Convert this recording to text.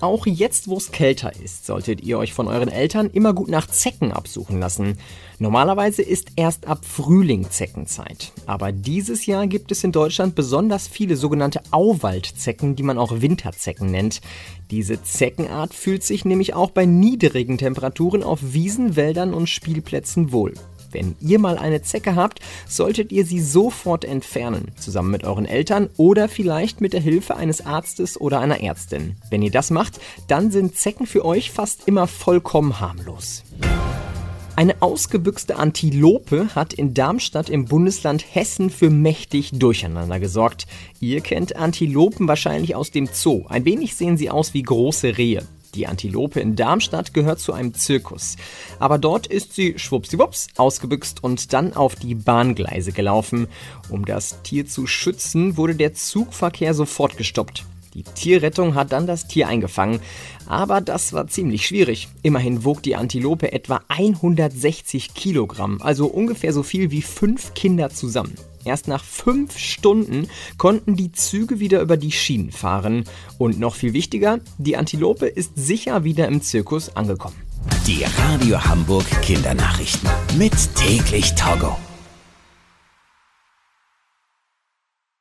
Auch jetzt, wo es kälter ist, solltet ihr euch von euren Eltern immer gut nach Zecken absuchen lassen. Normalerweise ist erst ab Frühling Zeckenzeit. Aber dieses Jahr gibt es in Deutschland besonders viele sogenannte Auwaldzecken, die man auch Winterzecken nennt. Diese Zeckenart fühlt sich nämlich auch bei niedrigen Temperaturen auf Wiesen, Wäldern und Spielplätzen wohl. Wenn ihr mal eine Zecke habt, solltet ihr sie sofort entfernen, zusammen mit euren Eltern oder vielleicht mit der Hilfe eines Arztes oder einer Ärztin. Wenn ihr das macht, dann sind Zecken für euch fast immer vollkommen harmlos. Eine ausgebüxte Antilope hat in Darmstadt im Bundesland Hessen für mächtig Durcheinander gesorgt. Ihr kennt Antilopen wahrscheinlich aus dem Zoo. Ein wenig sehen sie aus wie große Rehe. Die Antilope in Darmstadt gehört zu einem Zirkus. Aber dort ist sie schwuppsiwupps ausgebüxt und dann auf die Bahngleise gelaufen. Um das Tier zu schützen, wurde der Zugverkehr sofort gestoppt. Die Tierrettung hat dann das Tier eingefangen, aber das war ziemlich schwierig. Immerhin wog die Antilope etwa 160 Kilogramm, also ungefähr so viel wie fünf Kinder zusammen. Erst nach fünf Stunden konnten die Züge wieder über die Schienen fahren. Und noch viel wichtiger, die Antilope ist sicher wieder im Zirkus angekommen. Die Radio Hamburg Kindernachrichten. Mit täglich Togo.